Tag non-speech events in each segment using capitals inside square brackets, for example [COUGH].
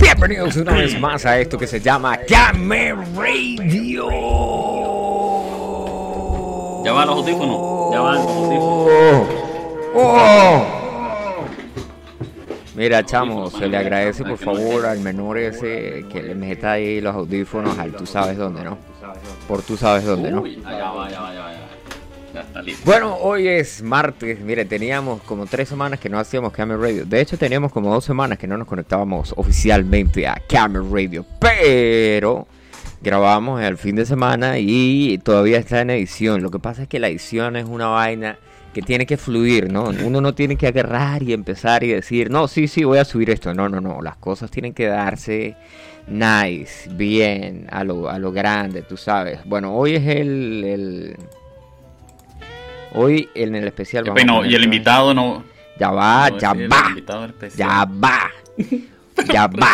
Bienvenidos una vez más a esto que se llama Game Radio. Ya van los audífonos. Ya van los audífonos. Oh, oh. Mira, chamo, se le agradece por favor al menor ese que le meta ahí los audífonos al tú sabes dónde, ¿no? Por tú sabes dónde, ¿no? Ya va, ya va, ya va. Bueno, hoy es martes. Mire, teníamos como tres semanas que no hacíamos Camera Radio. De hecho, teníamos como dos semanas que no nos conectábamos oficialmente a Camera Radio. Pero grabamos el fin de semana y todavía está en edición. Lo que pasa es que la edición es una vaina que tiene que fluir, ¿no? Uno no tiene que agarrar y empezar y decir, no, sí, sí, voy a subir esto. No, no, no. Las cosas tienen que darse nice, bien, a lo, a lo grande, tú sabes. Bueno, hoy es el Hoy en el especial vamos y el invitado no. Ya va, no ya el va, ya va, [LAUGHS] ya va.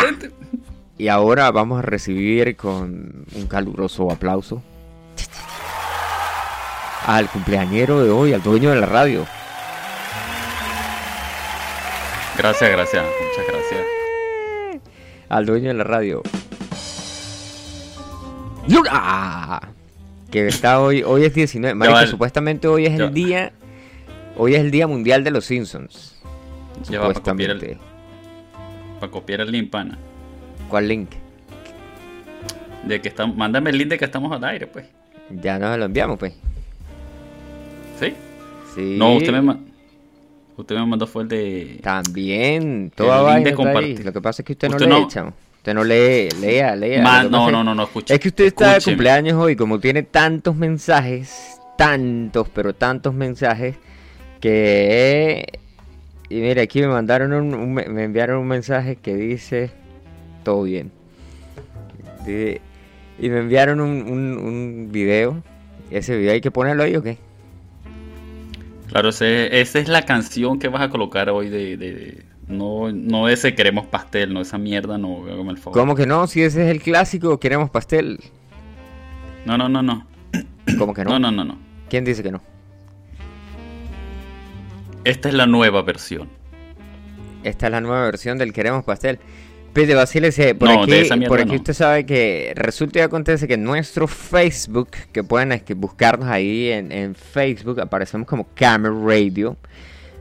Y ahora vamos a recibir con un caluroso aplauso al cumpleañero de hoy, al dueño de la radio. Gracias, gracias. Muchas gracias. Al dueño de la radio. ¡Luna! Que está hoy, hoy es 19. Marico, el- supuestamente hoy es el día. Hoy es el día mundial de los Simpsons. Ya va para copiar el, para copiar el link, pana. ¿Cuál link? De que estamos, mándame el link de que estamos al aire, pues. Ya nos lo enviamos, pues. ¿Sí? Sí. No, usted me, ma- usted me mandó fue el de. También, toda El link de compartir. Lo que pasa es que usted, Usted no no- chamo. Usted no lee, lea, lea. No, no, no, no, escuche. Es que usted está de cumpleaños hoy, como tiene tantos mensajes, tantos, pero tantos mensajes, que... Y mira, aquí me mandaron un, un- me enviaron un mensaje que dice, todo bien. Y me enviaron un, un, video. Ese video hay que ponerlo ahí o qué? Claro, ese- esa es la canción que vas a colocar hoy de- no, no ese queremos pastel, no esa mierda, no, hágame el favor. ¿Cómo que no? Si ese es el clásico, queremos pastel. No, no, no, no. ¿Cómo que no? No, no, no, no. ¿Quién dice que no? Esta es la nueva versión. Esta es la nueva versión del Queremos Pastel. Pide Basile por No, aquí, por aquí no. usted sabe que resulta y acontece que en nuestro Facebook, que pueden buscarnos ahí en, en Facebook, aparecemos como Camera Radio.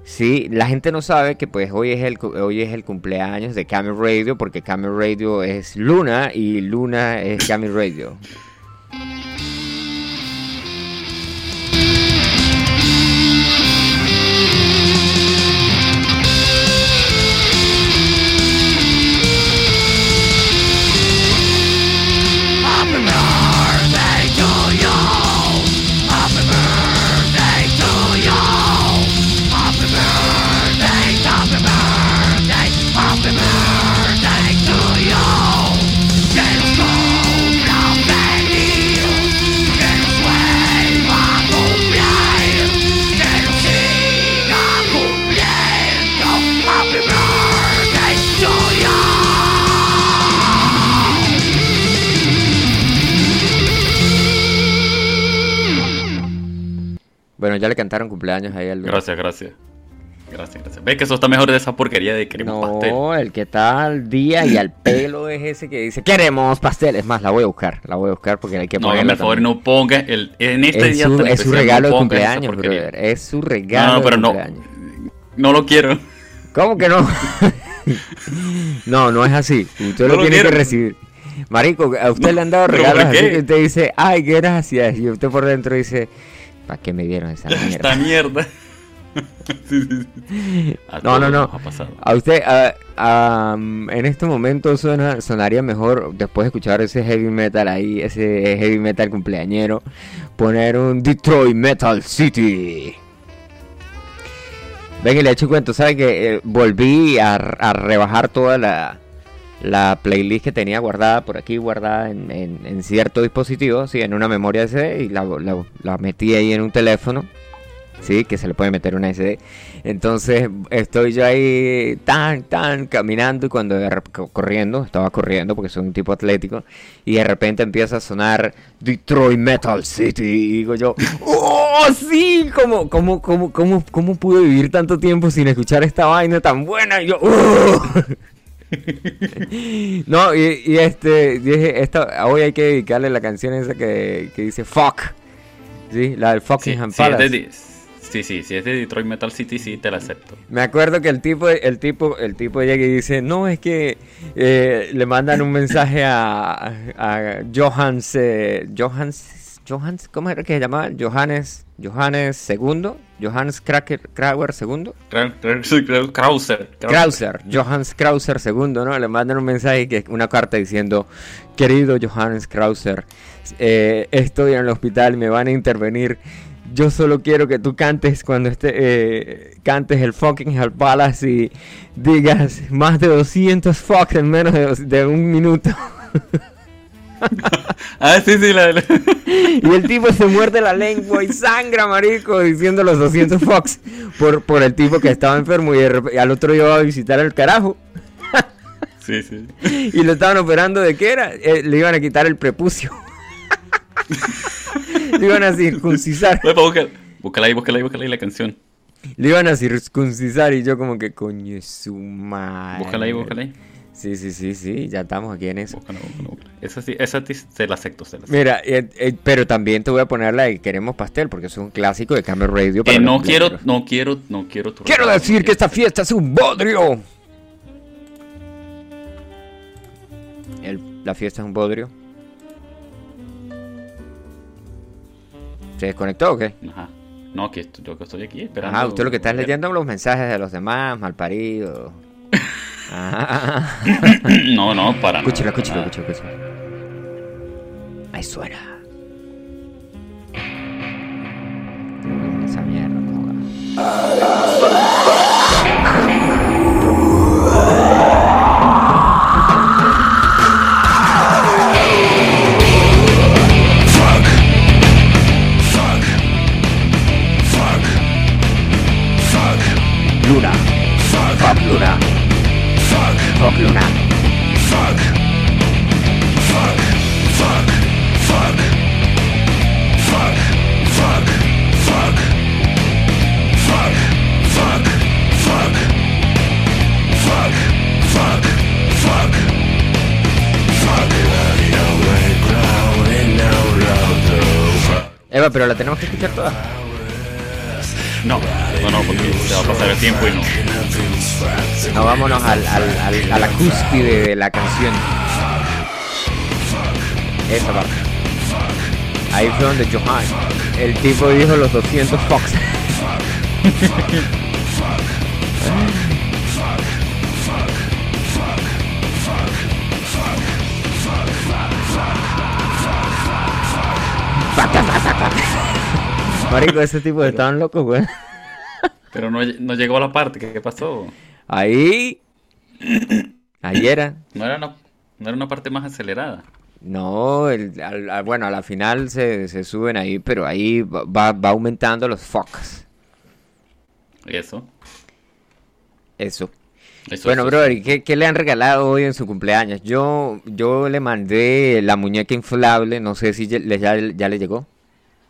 Sí, la gente no sabe que pues hoy es el hoy es el cumpleaños de Camera Radio porque Camera Radio es Luna y Luna es Camera Radio. Bueno, ya le cantaron cumpleaños ahí al. Gracias, gracias. Gracias, gracias. Ves que eso está mejor de esa porquería de queremos pastel. No, el que está al día y al pelo es ese que dice queremos pastel. Es más, la voy a buscar, la voy a buscar porque hay que No, el favor, no ponga el, en este es día su, es regalo no de pongas cumpleaños, brother. Es su regalo No, no, pero de no. cumpleaños. No lo quiero. ¿Cómo que no? [LAUGHS] no, no es así. Usted lo lo tiene que recibir. Marico, a usted le han dado ¿pero regalos por así que usted dice, ay, gracias. Y usted por dentro dice, ¿para qué me dieron esa mierda? [LAUGHS] Esta mierda. [LAUGHS] Sí, sí, sí. No, no, no. A usted, a- a, mm, en este momento suena, sonaría mejor, después de escuchar ese heavy metal ahí, ese heavy metal cumpleañero, poner un Detroit Metal City. Ven y le echo cuento, ¿sabe que eh, volví a, a rebajar toda la, la playlist que tenía guardada por aquí, guardada en, en- en cierto dispositivo, sí, en una memoria SD, y la, la- la metí ahí en un teléfono, sí, que se le puede meter una SD. Entonces estoy yo ahí tan, tan caminando y cuando corriendo, estaba corriendo porque soy un tipo atlético, y de repente empieza a sonar Detroit Metal City y digo yo, ¡Oh, sí! ¿Cómo, cómo, cómo, cómo, cómo pude vivir tanto tiempo sin escuchar esta vaina tan buena? Y yo, ¡Oh! [LAUGHS] no, y, este, dije, esto, hoy hay que dedicarle la canción esa que, que dice fuck. Sí, la del fucking sí, Sí, sí, si es de Detroit Metal City, sí te la acepto. Me acuerdo que el tipo, el tipo, el tipo llega y dice, no, es que eh, le mandan un mensaje a, a Johans, eh, Johans, Johans, ¿cómo era que se llamaba? Johannes, Johannes II, Johannes Kraker, Krauer II. Krauser. Krauser, Johannes Krauser II, ¿no? Le mandan un mensaje, que una carta diciendo, querido Johannes Krauser, eh, estoy en el hospital, me van a intervenir yo solo quiero que tú cantes cuando esté, eh, cantes el fucking Hell Palace y digas más de 200 fuck en menos de, un minuto. [LAUGHS] ah, sí, sí, la, Y el tipo se muerde la lengua y sangra, marico, diciendo los 200 fucks por, por el tipo que estaba enfermo y, al otro iba a visitar el carajo. Sí, sí. Y lo estaban operando de qué era? Eh, le iban a quitar el prepucio. Le iban a circuncisar. Búscala ahí, búscala ahí, búscala ahí la canción. Le iban a circuncisar y yo como que coño es su madre. Búscala ahí, búscala ahí. Sí, sí, sí, sí, ya estamos aquí en eso. Búscala, búscala, Esa sí, esa se la acepto, se la acepto. Mira, eh, eh, pero también te voy a poner la de Queremos Pastel, porque es un clásico de Camera Radio. Para eh, no quiero, no quiero, no quiero. Quiero decir que esta fiesta es un bodrio. El, la fiesta es un bodrio. ¿Se desconectó o qué? Ajá. No, que yo que estoy aquí esperando. Ah, usted lo que está leyendo los mensajes de los demás, mal parido. [LAUGHS] Ah. [LAUGHS] no, no, para escúchalo, Escúchalo, escúchalo, escúchalo. Ahí suena. Esa mierda, Luna. Pero la tenemos que escuchar toda. No, no, no, porque se va a pasar el tiempo y no. No, vámonos al, al, al, a la cúspide de la canción. Esa parte. Ahí fue donde Johan, el tipo dijo los 200 Fox. [LAUGHS] [LAUGHS] Marico, ese tipo de estaban locos, güey. Pero no, llegó a la parte, ¿qué, pasó? Ahí. Ahí era. No era una, no era una parte más acelerada. No, el, bueno, a la final se, suben ahí, pero ahí va, aumentando los focos. ¿Y eso? Eso. bueno, brother, ¿qué, ¿qué, le han regalado hoy en su cumpleaños? Yo, yo le mandé la muñeca inflable, no sé si ya, ya le llegó.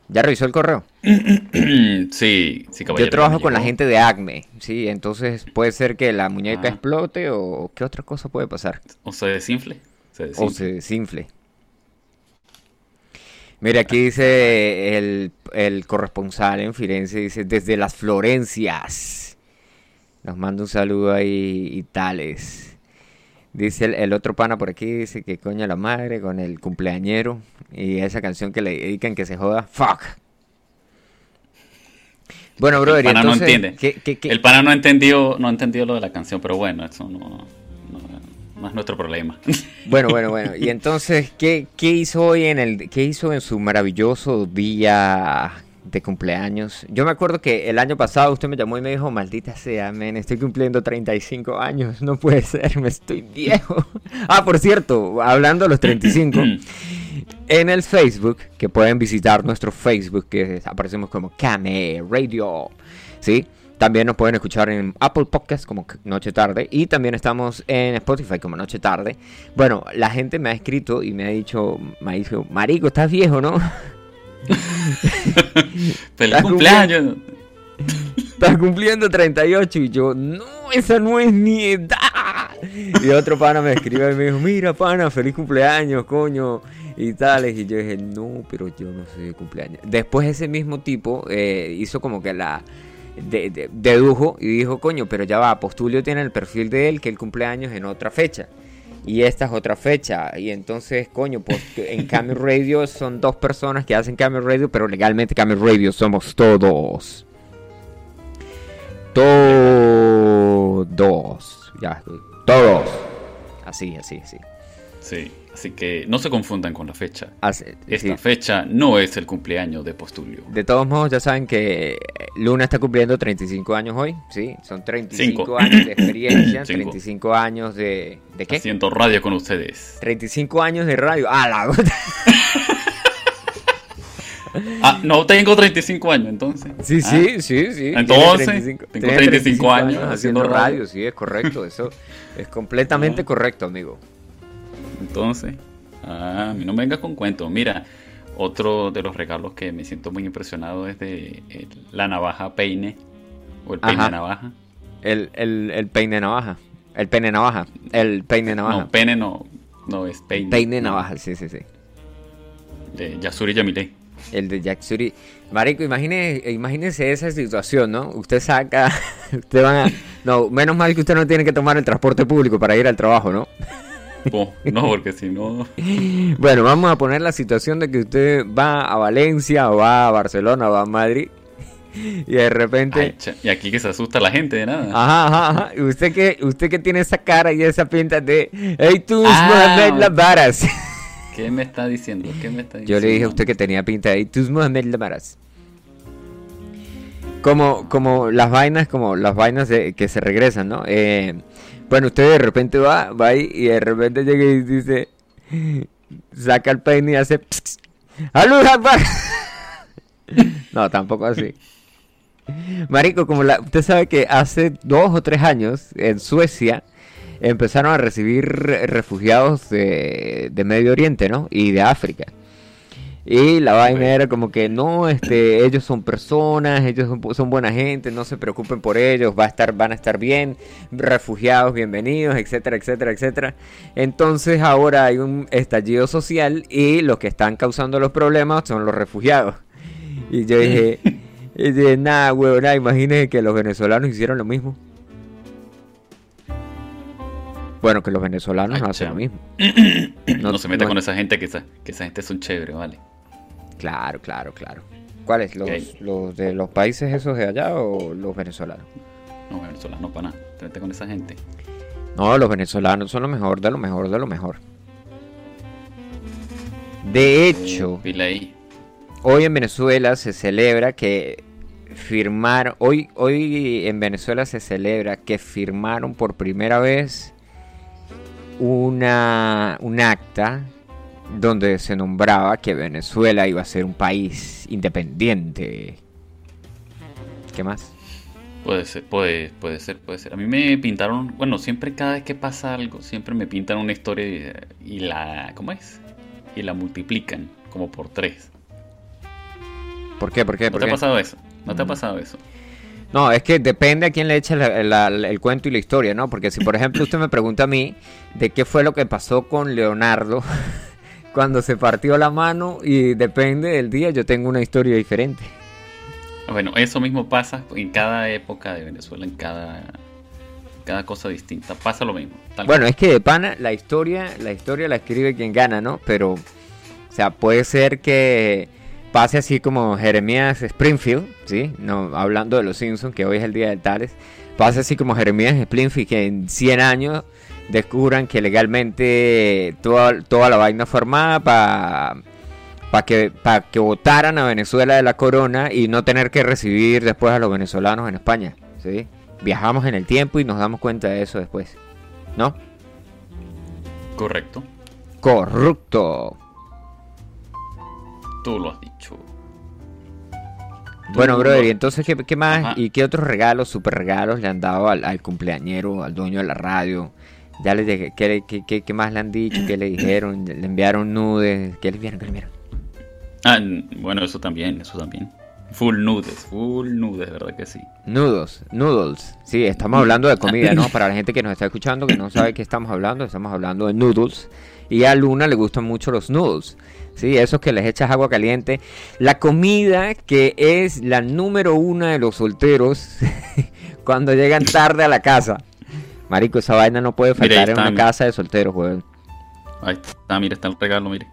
¿Ya revisó el correo? [CLEARS THROAT] sí, sí, caballero. Yo trabajo con la gente de Acme, sí, entonces puede ser que la muñeca ah. explote o qué otra cosa puede pasar. O se desinfle. O se desinfle. Mira, aquí dice el, el, corresponsal en Firenze, dice, desde las Florencias. Nos manda un saludo ahí y tales. Dice el, otro pana por aquí, dice que coña la madre con el cumpleañero y esa canción que le dedican que se joda, fuck. Bueno, brother, el pana no entiende. El pana no entendió, no entendió lo de la canción, pero bueno, eso no, no, es nuestro problema. [LAUGHS] Bueno, bueno, bueno. Y entonces, ¿qué, ¿qué hizo hoy en el, qué hizo en su maravilloso día de cumpleaños. Yo me acuerdo que el año pasado usted me llamó y me dijo, maldita sea, men, estoy cumpliendo 35 años, no puede ser, me estoy viejo. [LAUGHS] ah, por cierto, hablando de los 35, [CLEARS THROAT] en el Facebook, que pueden visitar nuestro Facebook, que aparecemos como Kame Radio, ¿sí? También nos pueden escuchar en Apple Podcast como Noche Tarde y también estamos en Spotify como Noche Tarde. Bueno, la gente me ha escrito y me ha dicho, me ha dicho, Marico, estás viejo, ¿no? [LAUGHS] [LAUGHS] Feliz cumpleaños. Estás cumpliendo 38 y yo, no, esa no es mi edad. y otro pana me escribió y me dijo, mira pana, feliz cumpleaños, coño, y tales. Y yo dije, no, pero yo no sé de cumpleaños. Después ese mismo tipo eh, hizo como que la... dedujo y dijo, coño, pero ya va, Postulio tiene el perfil de él que el cumpleaños en otra fecha. Y esta es otra fecha. Y entonces, coño, pues en Camel Radio son dos personas que hacen Camel Radio, pero legalmente Camel Radio somos todos. Todos. Ya, todos. Así, así, así. Sí, así que no se confundan con la fecha. Esta fecha no es el cumpleaños de Postulio. De todos modos, ya saben que Luna está cumpliendo 35 años hoy, ¿sí? Son 35 años de experiencia, [COUGHS] 35 años de... ¿De qué? Haciendo radio con ustedes. 35 años de radio. ¡Ah, la [LAUGHS] Ah, no tengo 35 años, entonces. Sí, sí, ah. sí, sí. Entonces, 35, tengo 35, años, haciendo radio. Sí, es correcto. Eso es completamente correcto, amigo. Entonces, ah, a mí no me vengas con cuentos. Mira, otro de los regalos que me siento muy impresionado es de eh, la navaja peine o el peine navaja. El, el, el peine navaja. El peine navaja. El peine navaja. No, peine no. No, es peine. Peine navaja, sí, sí, sí. De Yasuri Yamile. El de Jack Suri. Marico, imagínese, imagínese esa situación, ¿no? Usted saca, [LAUGHS] usted va a... No, menos mal que usted no tiene que tomar el transporte público para ir al trabajo, ¿no? No, porque si no... [LAUGHS] Bueno, vamos a poner la situación de que usted va a Valencia o va a Barcelona o va a Madrid [LAUGHS] y de repente... y aquí que se asusta la gente de nada. Ajá, ajá, ajá. Y usted que, usted que tiene esa cara y esa pinta de... ¡Hey, tú, ah, las varas! [LAUGHS] ¿Qué me está diciendo? ¿Qué me está diciendo? Yo le dije a usted que tenía pinta de tus Mohamed Lamaras. Como, como las vainas, como las vainas que se regresan, ¿no? Eh, bueno, usted de repente va, va ahí y de repente llega y dice, saca el peine y hace, ¡Alú, [LAUGHS] No, tampoco así. Marico, como la, usted sabe que hace dos o tres años en Suecia empezaron a recibir refugiados de, Medio Oriente, ¿no? Y de África. Y la vaina era como que no, este, ellos son personas, ellos son, buena gente, no se preocupen por ellos, va a estar, van a estar bien, refugiados, bienvenidos, etcétera, etcétera, etcétera. Entonces ahora hay un estallido social y los que están causando los problemas son los refugiados. Y yo dije, [LAUGHS] y dije nada, huevón, imagínense que los venezolanos hicieron lo mismo. Bueno, que los venezolanos hacen lo mismo. [COUGHS] no, se meta con esa gente, que esa, que esa gente son chéveres, ¿vale? Claro, claro, claro. ¿Cuáles? Los, ¿Los de los países esos de allá o los venezolanos? No, venezolanos para nada. Te metes con esa gente. No, los venezolanos son lo mejor de lo mejor de lo mejor. De hecho, hoy en Venezuela se celebra que firmar, hoy, hoy en Venezuela se celebra que firmaron por primera vez una, un acta donde se nombraba que Venezuela iba a ser un país independiente. ¿Qué más? Puede ser, puede, puede ser, puede ser. A mí me pintaron, bueno, siempre cada vez que pasa algo, siempre me pintan una historia y, la, ¿cómo es? Y la multiplican como por tres. ¿Por qué? ¿Por qué? ¿No te ha pasado eso? ¿No te ha mm. pasado eso? No, es que depende a quién le eche el cuento y la historia, ¿no? Porque si, por ejemplo, usted me pregunta a mí de qué fue lo que pasó con Leonardo [LAUGHS] cuando se partió la mano y depende del día, yo tengo una historia diferente. Bueno, eso mismo pasa en cada época de Venezuela, en cada, cada cosa distinta. Pasa lo mismo. bueno, es que de pana la historia, la historia la escribe quien gana, ¿no? Pero, o sea, puede ser que pase así como Jeremías Springfield, ¿sí? No, hablando de los Simpsons, que hoy es el día de Tales, pase así como Jeremías Springfield, que en 100 años descubran que legalmente toda, toda la vaina formada para para que, para que votaran a Venezuela de la corona y no tener que recibir después a los venezolanos en España, ¿sí? Viajamos en el tiempo y nos damos cuenta de eso después, ¿no? Correcto. Corrupto. Tú lo has dicho. Bueno, brother, y entonces, ¿qué, más? ¿Y qué otros regalos, super regalos le han dado al, cumpleañero, al dueño de la radio? Ya le dije, ¿qué, qué, qué, más le han dicho? ¿Qué le dijeron? ¿Le enviaron nudes? ¿Qué le enviaron? ¿Qué le enviaron? Ah, bueno, eso también, eso también. Full nudes, full nudes, ¿verdad que sí? Nudos, noodles. Sí, estamos hablando de comida, ¿no? Para la gente que nos está escuchando, que no sabe qué estamos hablando, estamos hablando de noodles. Y a Luna le gustan mucho los noodles. Sí, esos que les echas agua caliente. La comida que es la número una de los solteros [LAUGHS] cuando llegan tarde a la casa. Marico, esa vaina no puede faltar en una casa de solteros, weón. Ahí está, mira, está el regalo, mire.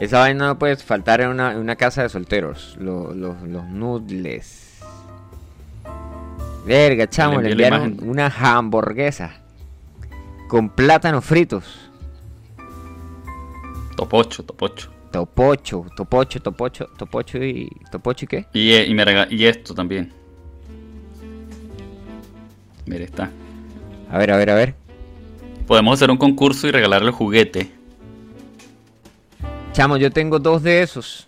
Esa vaina no puede faltar en una, casa de solteros. Los, los, noodles. Verga, chamo, le enviaron una hamburguesa. Con plátanos fritos. Topocho, topocho. Topocho, topocho, topocho, topocho y. ¿Topocho y qué? Y, eh, y, me y esto también. Mire, está. A ver, a ver, a ver. Podemos hacer un concurso y regalarle juguete. Chamo, yo tengo dos de esos.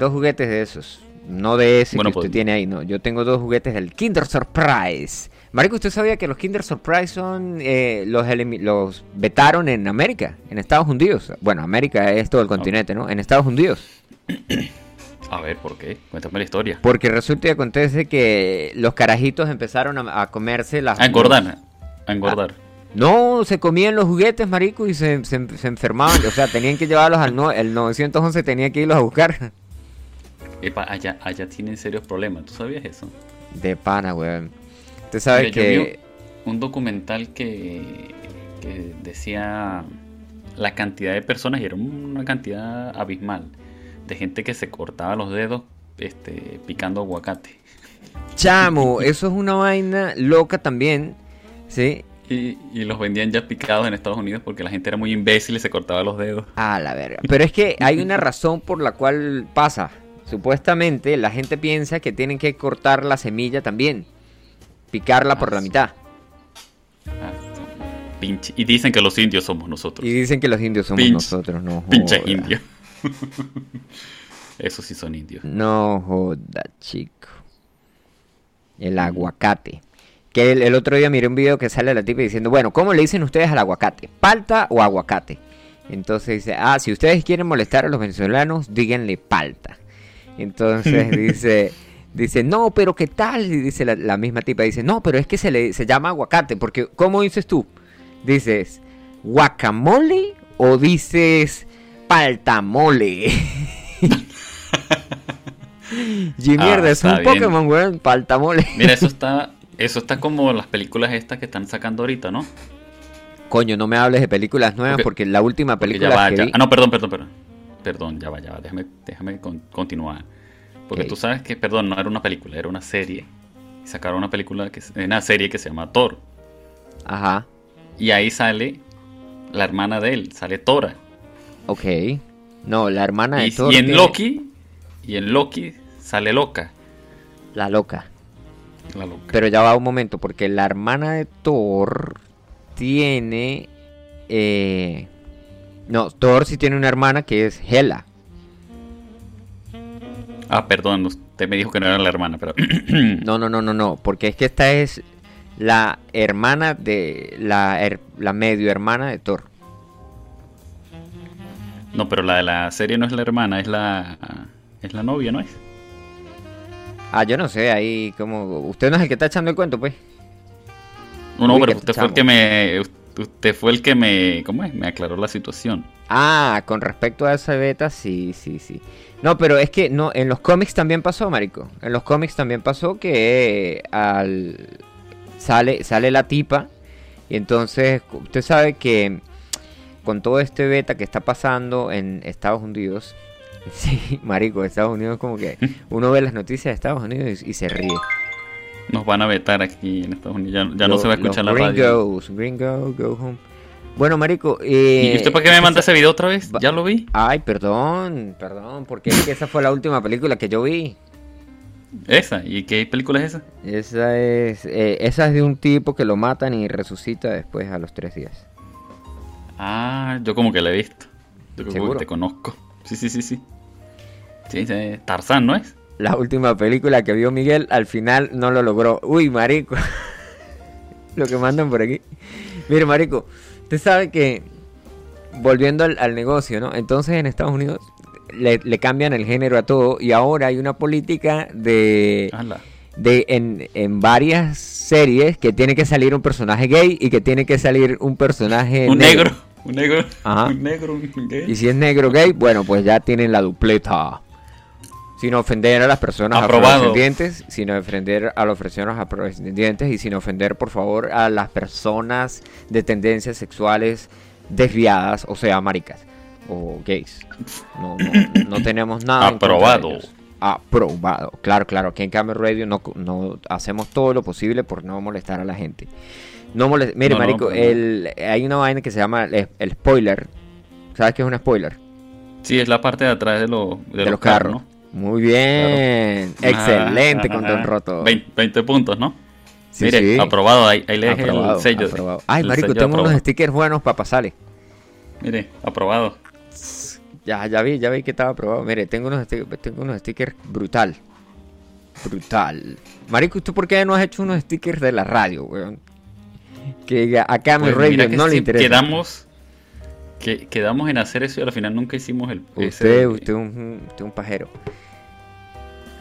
Dos juguetes de esos. No de ese que usted pues, tiene ahí, no. Yo tengo dos juguetes del Kinder Surprise. Marico, ¿usted sabía que los Kinder Surprise son eh, los, los vetaron en América, en Estados Unidos? Bueno, América es todo el continente, ¿no? En Estados Unidos. [CLEARS THROAT] A ver, ¿por qué? Cuéntame la historia. Porque resulta y acontece que los carajitos empezaron a, comerse las... A engordar, a engordar. No, se comían los juguetes, marico, y se, enfermaban. O sea, tenían que llevarlos al no, el 911, tenía que irlos a buscar. Epa, allá, allá tienen serios problemas. ¿Tú sabías eso? De pana, weón. Usted sabe que... un documental que, que decía la cantidad de personas, y era una cantidad abismal, de gente que se cortaba los dedos este, picando aguacate. Chamo, eso es una vaina loca también, ¿sí? Y, los vendían ya picados en Estados Unidos porque la gente era muy imbécil y se cortaba los dedos. Ah, la verga. Pero es que hay una [LAUGHS] razón por la cual pasa. Supuestamente la gente piensa que tienen que cortar la semilla también. Picarla por la ah, mitad. Ah, pinche. Y dicen que los indios somos nosotros. Y dicen que los indios somos nosotros, no. Pinche indio. [LAUGHS] Eso sí son indios. No joda, chico. El aguacate. Que el, otro día miré un video que sale la tipa diciendo, bueno, ¿cómo le dicen ustedes al aguacate? ¿Palta o aguacate? Entonces dice, ah, si ustedes quieren molestar a los venezolanos, díganle palta. Entonces [LAUGHS] dice, dice, no, pero ¿qué tal? Y dice la, misma tipa, dice, no, pero es que se, le, se llama aguacate, porque ¿cómo dices tú? Dices, guacamole o dices paltamole. [LAUGHS] y mierda, ah, es un Pokémon, weón, paltamole. Mira, eso está [LAUGHS] eso está como las películas estas que están sacando ahorita, ¿no? Coño, no me hables de películas nuevas porque, la última película que Ah, no, perdón, perdón, perdón. Perdón, ya va, ya va. Déjame, déjame continuar. Porque tú sabes que, perdón, no era una película, era una serie. Y sacaron una película, que una serie que se llama Thor. Ajá. Y ahí sale la hermana de él, sale Tora. Ok. No, la hermana de Thor. Y en Loki, y en Loki sale Loca. La loca. Pero ya va un momento, porque la hermana de Thor tiene... Eh, no, Thor sí tiene una hermana que es Hela. Ah, perdón, usted me dijo que no era la hermana, pero... [CLEARS THROAT] no, no, no, no, no, porque es que esta es la hermana de... La, la medio hermana de Thor. No, pero la de la serie no es la hermana, es la... Es la novia, ¿no es? Ah, yo no sé, ahí como... Usted no es el que está echando el cuento, pues. No, no, pero usted fue el que me... Usted fue el que me... ¿Cómo es? Me aclaró la situación. Ah, con respecto a esa beta, sí, sí, sí. No, pero es que no, en los cómics también pasó, marico. En los cómics también pasó que al sale sale la tipa y entonces usted sabe que con todo este beta que está pasando en Estados Unidos, Sí, marico, Estados Unidos como que uno ve las noticias de Estados Unidos y, se ríe. Nos van a vetar aquí en Estados Unidos, ya, no se va a escuchar la radio. Gringo, go home. Bueno, marico, eh, ¿y usted por qué me manda ese video otra vez? ¿Ya lo vi? Ay, perdón, perdón, porque es que esa fue la última película que yo vi. ¿Esa? ¿Y qué película es esa? Esa es, eh, esa es de un tipo que lo matan y resucita después a los tres días. Ah, yo como que la he visto. Yo como que te conozco. Sí, sí, sí, sí. Sí, sí, Tarzán, ¿no es? La última película que vio Miguel al final no lo logró. Uy, marico. [LAUGHS] lo que mandan por aquí. Mire, marico, usted sabe que volviendo al, negocio, ¿no? Entonces en Estados Unidos le, le cambian el género a todo y ahora hay una política de, Ala. de en, en varias series que tiene que salir un personaje gay y que tiene que salir un personaje Un negro. Un negro. Ajá. Un negro. Un gay. Y si es negro gay, bueno, pues ya tienen la dupleta. Sin ofender a las personas Aprobado. afrodescendientes, sin ofender a las personas afrodescendientes y sin ofender, por favor, a las personas de tendencias sexuales desviadas, o sea, maricas o gays. No, no, no tenemos nada. Aprobado. Aprobado. Claro, claro. Aquí en Camel Radio no, no hacemos todo lo posible por no molestar a la gente. No molest- Mire, No, marico, no. el, hay una vaina que se llama el, el spoiler. ¿Sabes qué es un spoiler? Sí, es la parte de atrás de, lo- de de, los carros. Muy bien. Excelente Ajá, con Don ajá. Roto. 20, 20 puntos, ¿no? Sí, Mire, sí. aprobado. Ahí, ahí le dejé el sello. aprobado. Ay, el marico, aprobado. unos stickers buenos para pasarle. Mire, aprobado. Ya, ya vi, ya vi que estaba aprobado. Mire, tengo unos, stickers, tengo unos stickers brutal. Brutal. Marico, ¿tú por qué no has hecho unos stickers de la radio, weón? Que a Camel Pues Radio no le interesa. Quedamos, que, quedamos en hacer eso y al final nunca hicimos el. Usted, ese- usted un, usted un pajero.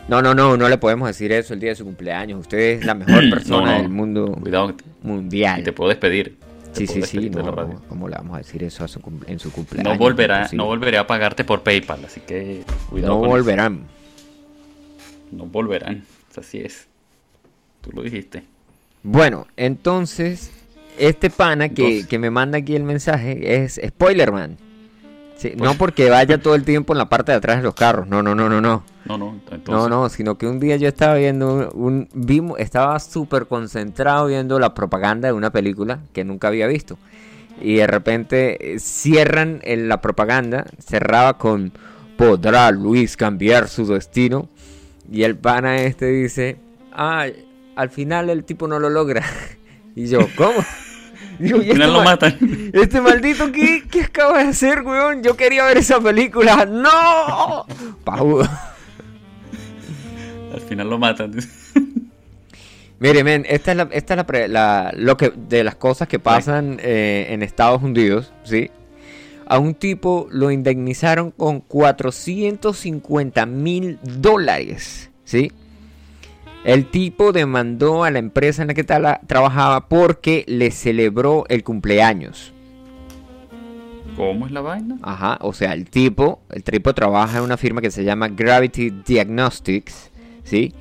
No, no, no, no le podemos decir eso el día de su cumpleaños. Usted es la mejor [CLEARS THROAT] persona no. del mundo Cuidado, mundial. y te puedo despedir. Te Sí, puedo sí, sí, no. ¿cómo le vamos a decir eso a su cum- en su cumpleaños? No volverá, no volveré a pagarte por PayPal, así que cuidado. No con volverán. eso. No volverán. Así es. Tú lo dijiste. Bueno, entonces, este pana que, Entonces. que me manda aquí el mensaje es Spoilerman. Sí, no Pues- porque vaya todo el tiempo en la parte de atrás de los carros, no, no, no, no, no. No, no. Entonces, No, no, sino que un día yo estaba viendo un, vimos, estaba súper concentrado viendo la propaganda de una película que nunca había visto. Y de repente eh, cierran en la propaganda, cerraba con ¿Podrá Luis cambiar su destino? Y el pana este dice, ah, al final el tipo no lo logra. [LAUGHS] Y yo, ¿cómo? Digo, Al "¿Y este final lo ma- matan. [LAUGHS] este maldito, ¿qué, ¿qué acaba de hacer, weón? Yo quería ver esa película. ¡No! Pajudo. Al final lo matan. [LAUGHS] Mire, men, esta es la, esta es la, pre- la- lo que de las cosas que pasan eh, en Estados Unidos, ¿sí? A un tipo lo indemnizaron con 450 mil dólares, ¿sí? El tipo demandó a la empresa en la que trabajaba porque le celebró el cumpleaños. ¿Cómo es la vaina? Ajá, o sea, el tipo, el tipo trabaja en una firma que se llama Gravity Diagnostics, ¿sí?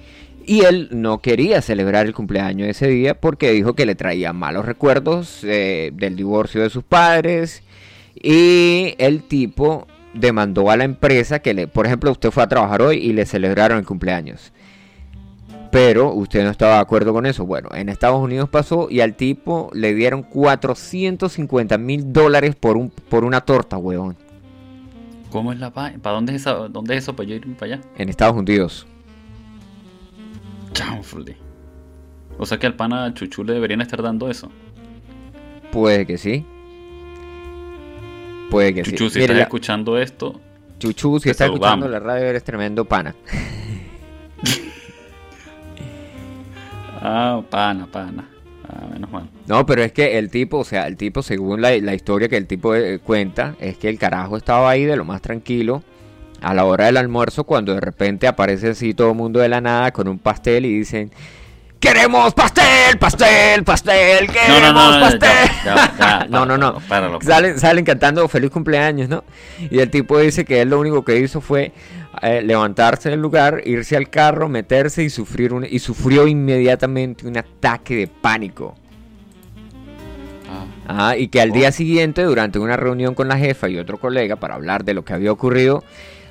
Y él no quería celebrar el cumpleaños ese día porque dijo que le traía malos recuerdos eh, del divorcio de sus padres. Y el tipo demandó a la empresa que le, por ejemplo, usted fue a trabajar hoy y le celebraron el cumpleaños. Pero usted no estaba de acuerdo con eso. Bueno, en Estados Unidos pasó y al tipo le dieron 450 mil dólares por, un, por una torta, weón. ¿Cómo es la vaina? ¿Para dónde es, esa, dónde es eso para yo irme para allá? En Estados Unidos. Chanfle. O sea que al pana Chuchu le deberían estar dando eso. Puede que sí. Puede que Chuchu, sí. si Mire, estás la- escuchando esto, Chuchu, si te está escuchando la radio, eres tremendo pana. [LAUGHS] Ah, pana, pana. Ah, menos mal. No, pero es que el tipo, o sea, el tipo, según la, la historia que el tipo eh, cuenta, es que el carajo estaba ahí de lo más tranquilo a la hora del almuerzo cuando de repente aparece así todo el mundo de la nada con un pastel y dicen, queremos pastel, pastel, pastel, queremos no, no, no, pastel. ya, ya, ya, [LAUGHS] no, no, no. páralo, páralo, páralo. Salen, salen cantando feliz cumpleaños, ¿no? Y el tipo dice que él lo único que hizo fue eh, levantarse del lugar, irse al carro, meterse y sufrir un, y sufrió inmediatamente un ataque de pánico. Ah, y que al Oh. día siguiente, durante una reunión con la jefa y otro colega para hablar de lo que había ocurrido,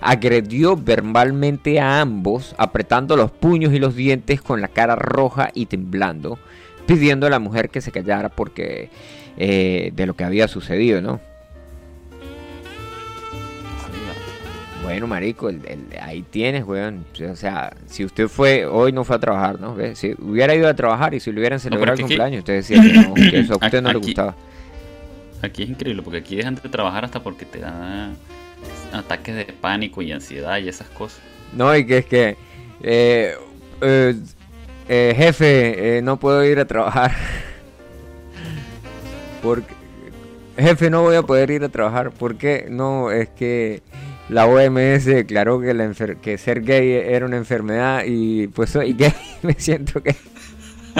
agredió verbalmente a ambos, apretando los puños y los dientes con la cara roja y temblando, pidiendo a la mujer que se callara porque eh, de lo que había sucedido, ¿no? Bueno, marico, el- el- ahí tienes, weón. O sea, si usted fue, hoy no fue a trabajar, ¿no? ¿Ve? Si hubiera ido a trabajar y si le hubieran celebrado el cumpleaños, usted decía que, no, que eso a [COUGHS] usted no le gustaba. Aquí es increíble porque aquí dejan de trabajar hasta porque te dan ataques de pánico y ansiedad y esas cosas. No, y que es que, eh, eh, eh, jefe, no puedo ir a trabajar. [LAUGHS] Porque, jefe, no voy a poder ir a trabajar. ¿Por qué? No, es que la OMS declaró que, la enfer- que ser gay era una enfermedad y pues soy [LAUGHS] gay, me siento gay. [LAUGHS]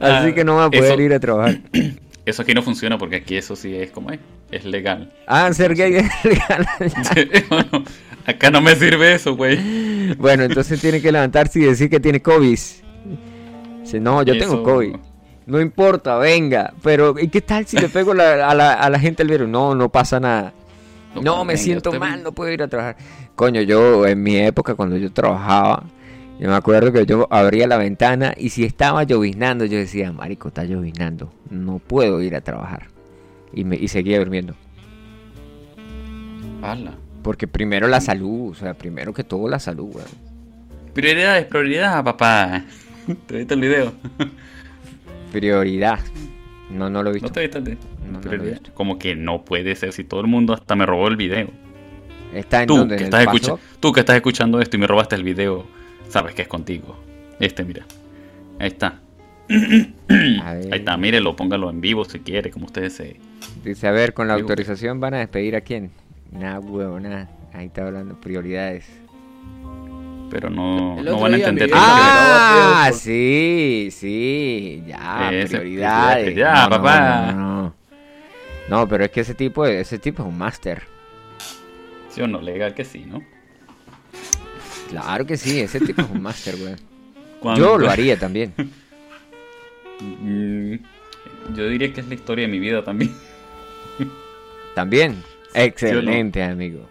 Así Ah, que no voy a poder eso- ir a trabajar. [CLEARS THROAT] Eso aquí no funciona porque aquí eso sí es como es, es legal. Ah, ser gay es [LAUGHS] legal. Acá no me sirve eso, güey. Bueno, entonces tiene que levantarse y decir que tiene COVID. Dice, no, yo tengo COVID. No importa, venga. Pero, ¿y qué tal si le pego la- a, la, a la gente el virus? No, no pasa nada. No, No, me siento mal, no puedo ir a trabajar. Coño, yo en mi época, cuando yo trabajaba, yo me acuerdo que yo abría la ventana y si estaba lloviznando, yo decía, marico, está lloviznando, no puedo ir a trabajar. Y, me, y seguía durmiendo. Ala. Porque primero la salud, o sea, primero que todo la salud, weón. Prioridades, prioridad, papá. [LAUGHS] ¿Te viste el video? Prioridad. No, no lo he visto. ¿No te viste el video? No, no lo he visto. Como que no puede ser si todo el mundo hasta me robó el video. Está en Tú donde que, estás escucha- tú que estás escuchando esto y me robaste el video, sabes que es contigo. Este, mira. Ahí está. [CLEARS THROAT] Ahí está, mírelo, póngalo en vivo si quiere, como ustedes se... Dice, a ver, con la autorización van a despedir a quién. Nada, huevo, nada. Ahí está hablando prioridades. Pero no, no van a entender. que- Ah, sí, sí, ya, Ese, prioridades. ya, No, papá. No, no, pero es que ese tipo, ese tipo es un máster. ¿Sí o no? Legal que sí, ¿no? Claro que sí, ese tipo es un máster, güey. [LAUGHS] Yo lo haría también. [LAUGHS] Mm, Yo diría que es la historia de mi vida también. [LAUGHS] También. Excelente, amigo.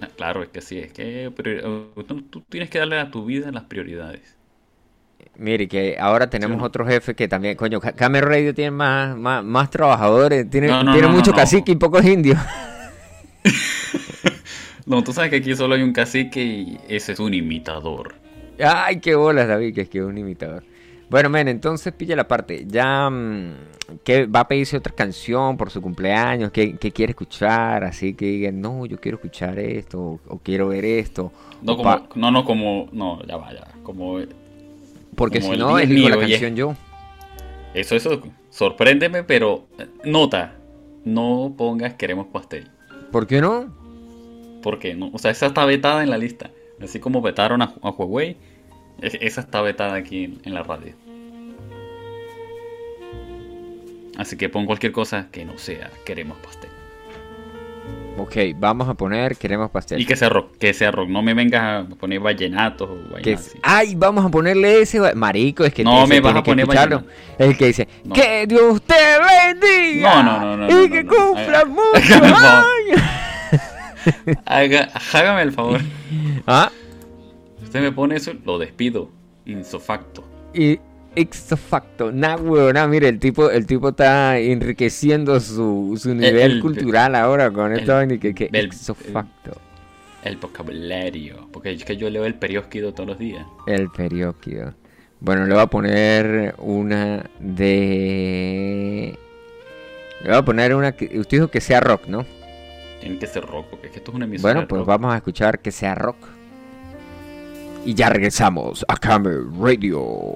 Ah, Claro, es que sí, es que priori- uh, tú, tienes que darle a tu vida las prioridades. Mire, que ahora tenemos otro jefe que también, coño, Ca- Camel Radio tiene más, más, más trabajadores, tiene, No, no, tiene mucho cacique y pocos indios. [LAUGHS] No, tú sabes que aquí solo hay un cacique y ese es un imitador. Ay, qué bolas, David, que es que es un imitador. Bueno, men, entonces pilla la parte. Ya mm, que va a pedirse otra canción por su cumpleaños, que, que quiere escuchar, así que digan, no, yo quiero escuchar esto, o, o quiero ver esto. No, como, no, no, como, no, ya va, ya va, como, porque como si no, es la canción yo. eso, eso, sorpréndeme, pero eh, nota, no pongas queremos pastel. ¿Por qué no? Porque no, o sea, esa está vetada en la lista. Así como vetaron a, a Huawei, esa está vetada aquí en, en la radio. Así que pon cualquier cosa que no sea queremos pastel. Ok, vamos a poner Queremos Pastel. Y que sea rock, que sea rock. No me vengas a poner vallenatos o Que. Ay, vamos a ponerle ese. Marico, es que No me vas a poner escucharlo. El que dice, No. que Dios te bendiga. No, no, no, no, Y no, que cumpla muchos [LAUGHS] [LAUGHS] hágame el favor. [LAUGHS] Ah, usted me pone eso, lo despido. Insofacto. y ixo facto. Nah, weón, nah, mire, el tipo, el tipo está enriqueciendo su, su nivel el- cultural ahora con el- esto vaina que, que el- el- facto. El vocabulario. Porque es que yo leo el periódico todos los días. El periódico. Bueno, le voy a poner una de. Le voy a poner una que. Usted dijo que sea rock, ¿no? Tiene que ser rock, porque es que esto es una emisora Bueno, pues rock. vamos a escuchar que sea rock. Y ya regresamos a Camel Radio.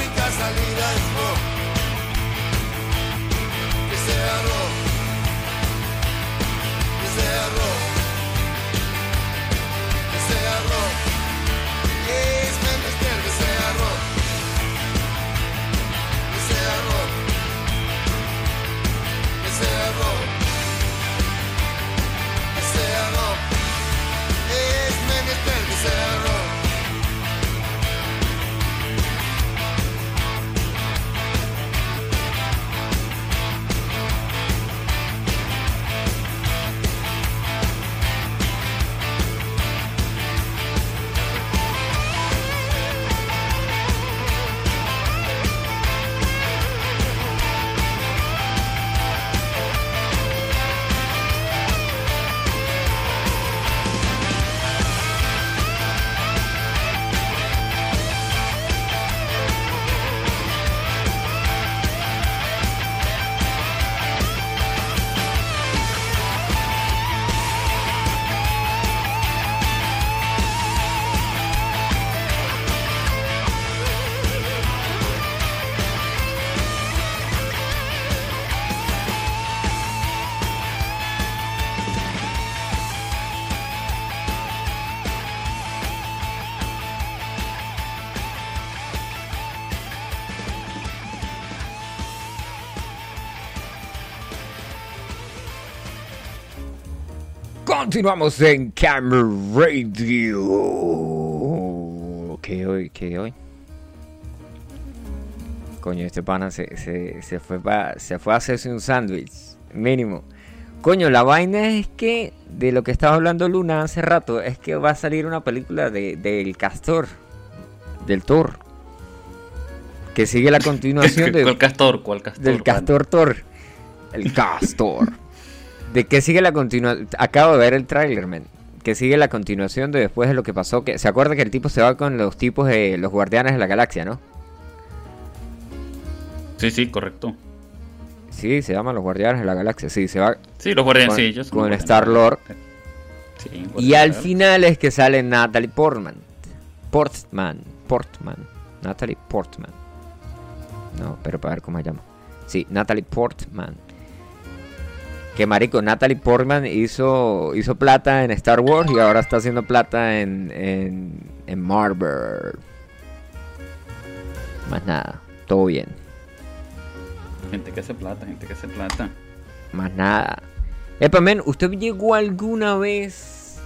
única salida. Continuamos en Camera Radio. ¿Qué hoy? ¿Qué hoy? Coño, este pana se, se, se fue, pa- se fue a hacerse un sándwich. Mínimo. Coño, la vaina es que de lo que estaba hablando Luna hace rato es que va a salir una película de, del Castor, del Thor, que sigue la [LAUGHS] continuación de, ¿Cuál castor? ¿Cuál castor? del Castor Thor. El Castor. De que sigue la continuación. Acabo de ver el tráiler, man. Que sigue la continuación de después de lo que pasó. Que se acuerda que el tipo se va con los tipos de los guardianes de la galaxia, ¿no? Sí, sí, correcto. Sí, se llaman los guardianes de la galaxia. Sí, se va. Sí, los guardianes, Con- sí, ellos son con los Star Lord. Sí, Y al final es que sale Natalie Portman. Portman. Portman. Natalie Portman. No, pero para ver cómo se llama. Sí, Natalie Portman. Que marico, Natalie Portman hizo, hizo plata en Star Wars y ahora está haciendo plata en, en, en Marvel. Más nada, todo bien. Gente que hace plata, gente que hace plata. Más nada. Epa, men, ¿usted llegó alguna vez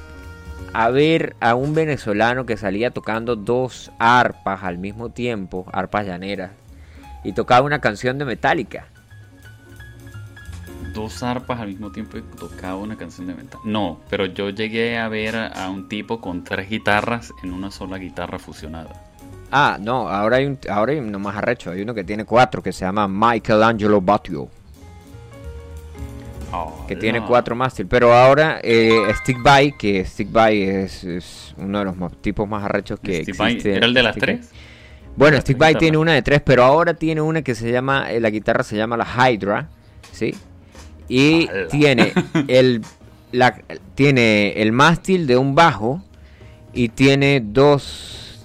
a ver a un venezolano que salía tocando dos arpas al mismo tiempo, arpas llaneras, y tocaba una canción de Metallica? Dos arpas al mismo tiempo y tocaba una canción de metal. No, pero yo llegué a ver a, un tipo con tres guitarras en una sola guitarra fusionada. Ah, no, ahora hay, un, ahora hay uno más arrecho, hay uno que tiene cuatro, que se llama Michelangelo Batio, que tiene cuatro mástil, pero ahora eh, Stick By, que Stick By es, es uno de los tipos más arrechos que existe. ¿Era el de las Stick tres? Bueno, Stick By tiene una de tres, pero ahora tiene una que se llama, eh, la guitarra se llama la Hydra, ¿sí? Y ¡Hala! tiene [LAUGHS] el, la, tiene el mástil de un bajo y tiene dos,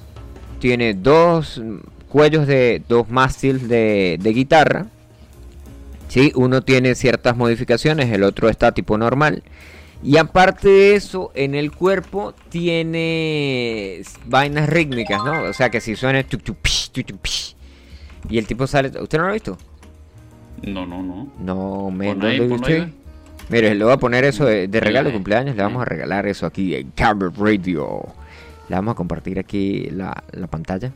tiene dos cuellos de, dos mástiles de, de guitarra, ¿sí? Uno tiene ciertas modificaciones, el otro está tipo normal. Y aparte de eso, en el cuerpo tiene vainas rítmicas, ¿no? O sea que si suena y el tipo sale, ¿usted no lo ha visto? No, no, no. No, ahí, ¿dónde ahí. Mire, le voy a poner eso de, de regalo de cumpleaños, le vamos a regalar eso aquí en Camera Radio. Le vamos a compartir aquí la, la pantalla.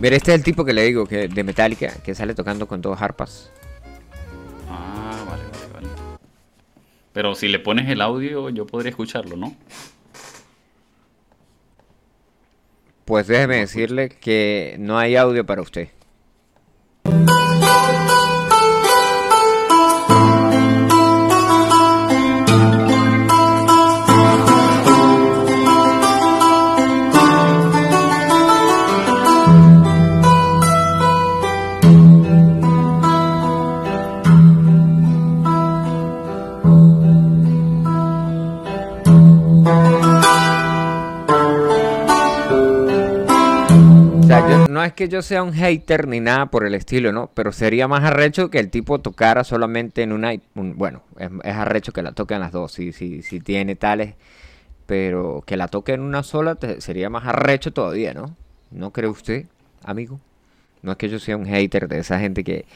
Mire, este es el tipo que le digo, que de Metallica, que sale tocando con dos harpas. Ah, vale, vale, vale. Pero si le pones el audio, yo podría escucharlo, ¿no? Pues déjeme decirle que no hay audio para usted. Es que yo sea un hater ni nada por el estilo, ¿no? Pero sería más arrecho que el tipo tocara solamente en una... un- bueno, es, es arrecho que la toquen las dos, si, si, si tiene tales. Pero que la toque en una sola te- sería más arrecho todavía, ¿no? ¿No cree usted, amigo? No es que yo sea un hater de esa gente que,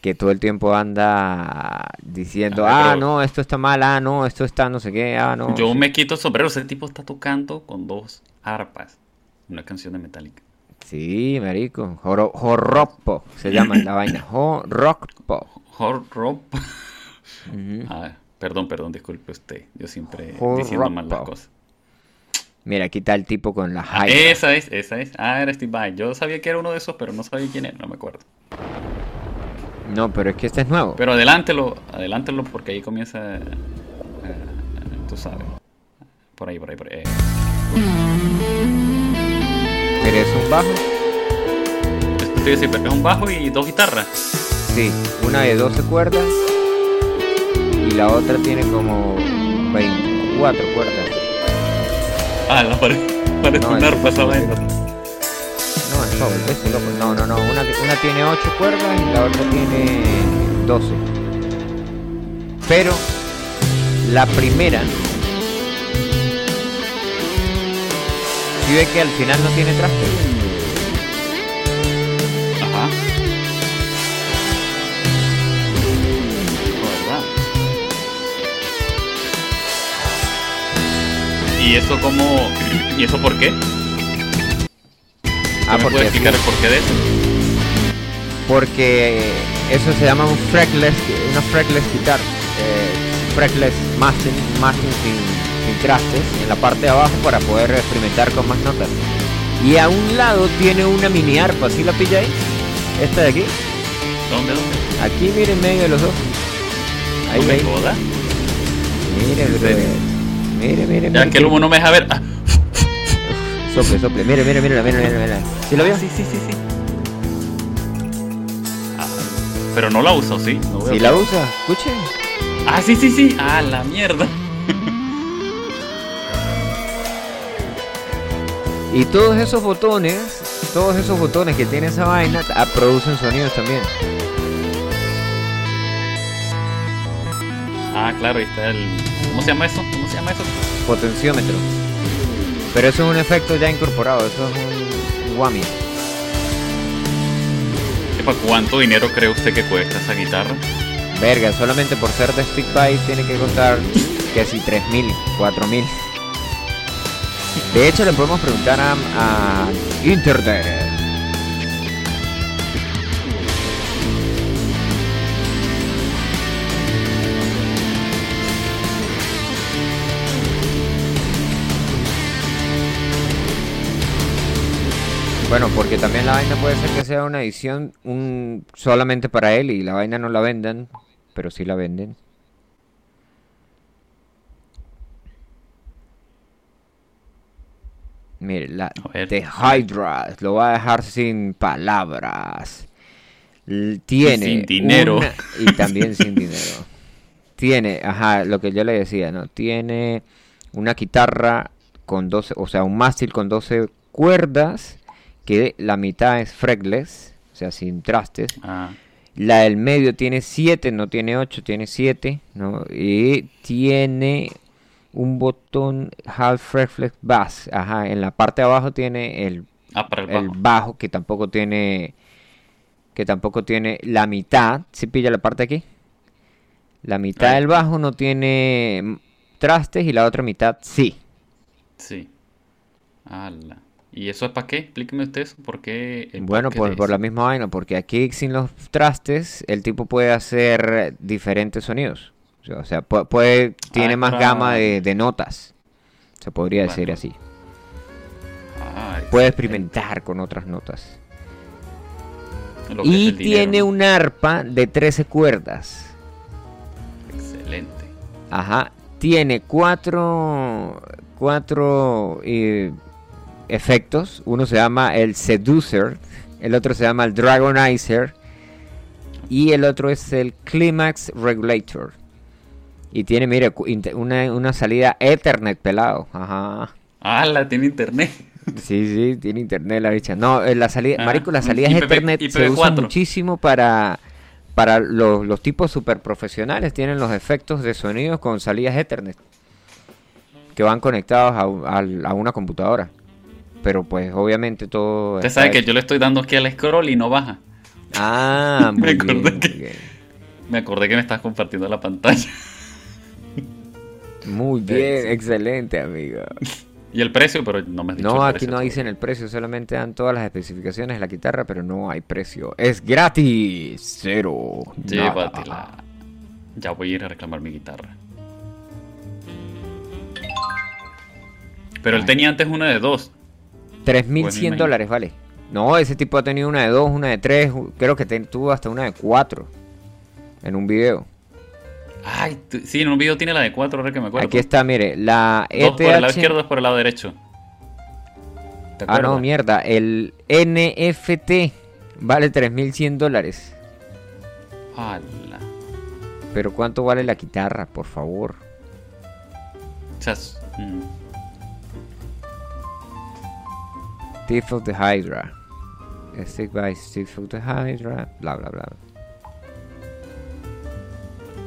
que todo el tiempo anda diciendo, Ah, ah, pero- no, esto está mal, ah, no, esto está no sé qué, ah, no. Yo me quito el sombrero. Ese tipo está tocando con dos arpas. Una canción de Metallica. Sí, marico. Joro- se llama la vaina. Jorropo. Hard rock. Ujú. Ah, perdón, perdón, disculpe usted. Yo siempre Hard diciendo mal las cosas. Mira, aquí está el tipo con la Ah, Hydra. esa es, esa es. Ah, era Steve Vai. Yo sabía que era uno de esos, pero no sabía quién era, no me acuerdo. No, pero es que este es nuevo. Pero adelántelo, adelántelo porque ahí comienza. eh, tú sabes. Por ahí, por ahí, por ahí. Mira, es un bajo. Esto te iba a decir, pero es un bajo y dos guitarras. Sí, una de 12 cuerdas. Y la otra tiene como 24 cuerdas. Ah, la parece, parece No, un arpa esa vaina. No, es todo, ese loco. No, no, no. Una, una tiene 8 cuerdas y la otra tiene 12. Pero la primera. Si ve que al final no tiene traste. Ajá. ¿Y eso cómo? ¿Y eso por qué? Ah, ¿Me porque puedes explicar el porqué de eso? Porque eso se llama un fretless, una fretless guitar. Eh, fretless mastering, mastering sin, sin trastes en la parte de abajo para poder experimentar con más notas. Y a un lado tiene una mini arpa, ¿sí la pilla ahí? Esta de aquí. ¿Dónde? ¿Dónde? Aquí, mire, en medio de los dos. Ahí, ¿No me ahí. jodas? Mire. Mire, mire, Ya que el humo no me deja ver. Ah, Sople, sople. Mire, mire, mire, mire, mire, mire. ¿Sí lo vio? Sí, sí, sí, sí. Ah, pero no la uso, ¿sí? No veo. Si la usa, escuche. Ah, sí, sí, sí. Ah, la mierda. Y todos esos botones, todos esos botones que tiene esa vaina, ah, producen sonidos también. Ah, claro, ahí está el. ¿Cómo se llama eso? ¿Cómo se llama eso? Potenciómetro. Pero eso es un efecto ya incorporado, eso es un, whammy. Epa, ¿Cuánto dinero cree usted que cuesta esa guitarra? Verga, solamente por ser de stick by tiene que costar casi 3.000, 4.000. De hecho, le podemos preguntar a, a Internet. Bueno, porque también la vaina puede ser que sea una edición un, solamente para él y la vaina no la vendan, pero sí la venden. Mire, la de Hydra lo va a dejar sin palabras. Tiene sin dinero. una- y también sin dinero. [LAUGHS] Tiene, ajá, lo que yo le decía, ¿no? Tiene una guitarra con 12, o sea, un mástil con 12 cuerdas, que la mitad es fretless, o sea, sin trastes. Ah, La del medio tiene 7, no tiene 8, tiene 7, ¿no? Y tiene un botón half reflex bass, ajá, en la parte de abajo tiene el, ah el el bajo. que tampoco tiene que tampoco tiene la mitad, ¿sí pilla la parte aquí? La mitad Ahí del bajo no tiene trastes y la otra mitad sí. Sí. Ala. ¿Y eso es para qué? Explíqueme usted eso. ¿Por qué? Bueno, por, por la misma vaina, porque aquí sin los trastes el tipo puede hacer diferentes sonidos. O sea, puede, tiene Ah, más gama de, de notas. Se podría decir así. Ah, Puede experimentar con otras notas. Lo que es Y tiene un arpa de 13 cuerdas. Excelente. Ajá. Tiene cuatro, cuatro eh, efectos. Uno se llama el Seducer. El otro se llama el Dragonizer. Y el otro es el Climax Regulator. Y tiene, mire, una, una salida Ethernet pelado. Ajá. Ala, tiene internet. [LAUGHS] Sí, sí, tiene internet la bicha. No, eh, la salida, Ah, marico, las salidas IPv Ethernet se usan IPv4. muchísimo para, para los, los tipos super profesionales. Tienen los efectos de sonido con salidas Ethernet que van conectados a, una computadora. Pero pues obviamente todo. Usted sabe que yo le estoy dando aquí al scroll y no baja. Ah, [LAUGHS] Me muy acordé bien, que- bien. Me acordé que me estás compartiendo la pantalla. Muy bien, sí. excelente, amigo. [LAUGHS] Y el precio, pero no me has dicho No, el aquí precio no dicen el precio, solamente dan todas las especificaciones de la guitarra, pero no hay precio. Es gratis, cero. Llévatela. Ya voy a ir a reclamar mi guitarra. Pero él Ay. tenía antes una de dos. 3.100 Pues dólares, vale. No, ese tipo ha tenido una de dos, una de tres, creo que tuvo hasta una de cuatro en un video. Ay, sí, en un video tiene la de cuatro, ahora que me acuerdo. Aquí está, mire, la Dos por el lado ETH... izquierdo, dos por el lado derecho. ¿Te Ah, no, mierda, el NFT vale 3.100 dólares. Ala. Pero ¿cuánto vale la guitarra, por favor? Es- mm, Thief of the Hydra. Stick by Thief of the Hydra. Bla, bla, bla.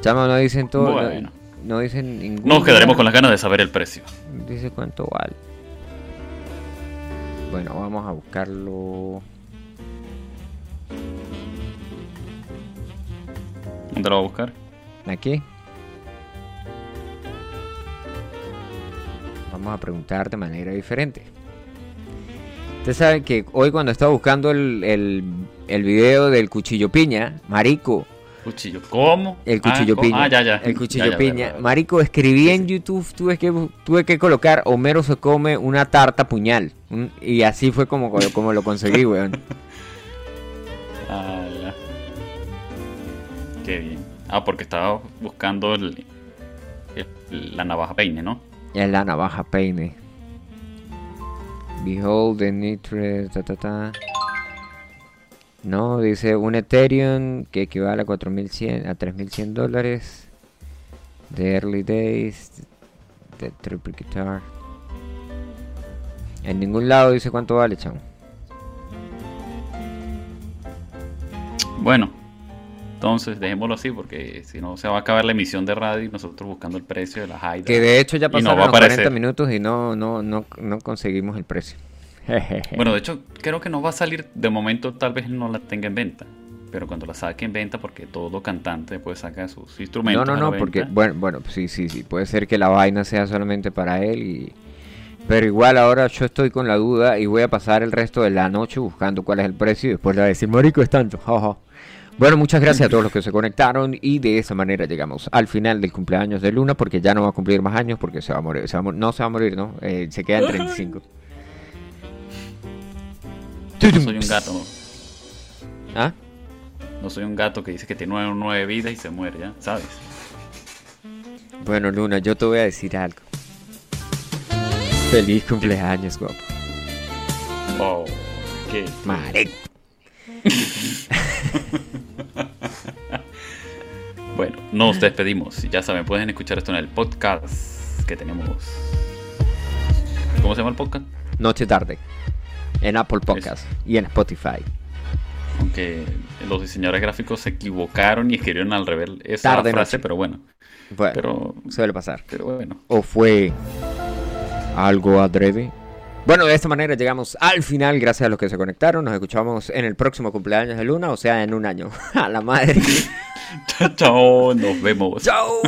Chama, no dicen todo. no- dicen ningún. nos quedaremos con las ganas de saber el precio. Dice cuánto vale. Bueno, vamos a buscarlo. ¿Dónde lo va a buscar? Aquí. vamos a preguntar de manera diferente. Ustedes saben que hoy cuando estaba buscando el, el, el video del cuchillo piña, marico, Cuchillo, ¿cómo? el Ah, cuchillo piña, Ah, ya, ya. el cuchillo Ya, ya, piña, marico, escribí en YouTube, tuve que tuve que colocar Homero se come una tarta puñal, y así fue como como lo conseguí, [LAUGHS] weón. Ala. Qué bien. Ah, porque estaba buscando el, el- la navaja peine, ¿no? Es la navaja peine. Behold the nitre, ta ta ta. No, dice un Ethereum que equivale a 4100 a 3100 dólares. The early days. The triple guitar. En ningún lado dice cuánto vale, chamo. Bueno, entonces dejémoslo así porque si no se va a acabar la emisión de radio y nosotros buscando el precio de la Hydra. Que de hecho ya no pasaron a los 40 aparecer. minutos y no, no, no, no conseguimos el precio. [LAUGHS] Bueno, de hecho, creo que no va a salir de momento, tal vez no la tenga en venta. Pero cuando la saque en venta, porque todo cantante pues saca sus No, instrumentos. no, a la no, venta. porque, bueno, bueno, sí, sí, sí, puede ser que la vaina sea solamente para él y... Pero igual ahora yo estoy con la duda y voy a pasar el resto de la noche buscando cuál es el precio y después le voy a decir, marico, es tanto, jaja. Bueno, muchas gracias a todos los que se conectaron y de esa manera llegamos al final del cumpleaños de Luna porque ya no va a cumplir más años porque se va a morir, se va a mor- no se va a morir, ¿no? Eh, se queda en 35. No soy un gato. ¿Ah? No soy un gato que dice que tiene nueve, nueve vidas y se muere, ¿ya? ¿Sabes? Bueno, Luna, yo te voy a decir algo. Feliz cumpleaños, guapo. Oh, qué. Marico. [LAUGHS] Bueno, nos despedimos. Ya saben, pueden escuchar esto en el podcast que tenemos. ¿Cómo se llama el podcast? Noche tarde. En Apple Podcast y en Spotify. Aunque los diseñadores gráficos se equivocaron y escribieron al revés esa Tarde, frase, noche. pero bueno. Bueno, Pero, suele pasar. pero bueno. ¿O fue algo adrede? Bueno, de esta manera llegamos al final. Gracias a los que se conectaron. Nos escuchamos en el próximo cumpleaños de Luna, o sea, en un año. [LAUGHS] A la madre. [LAUGHS] Chao, chao, nos vemos. ¡Chao!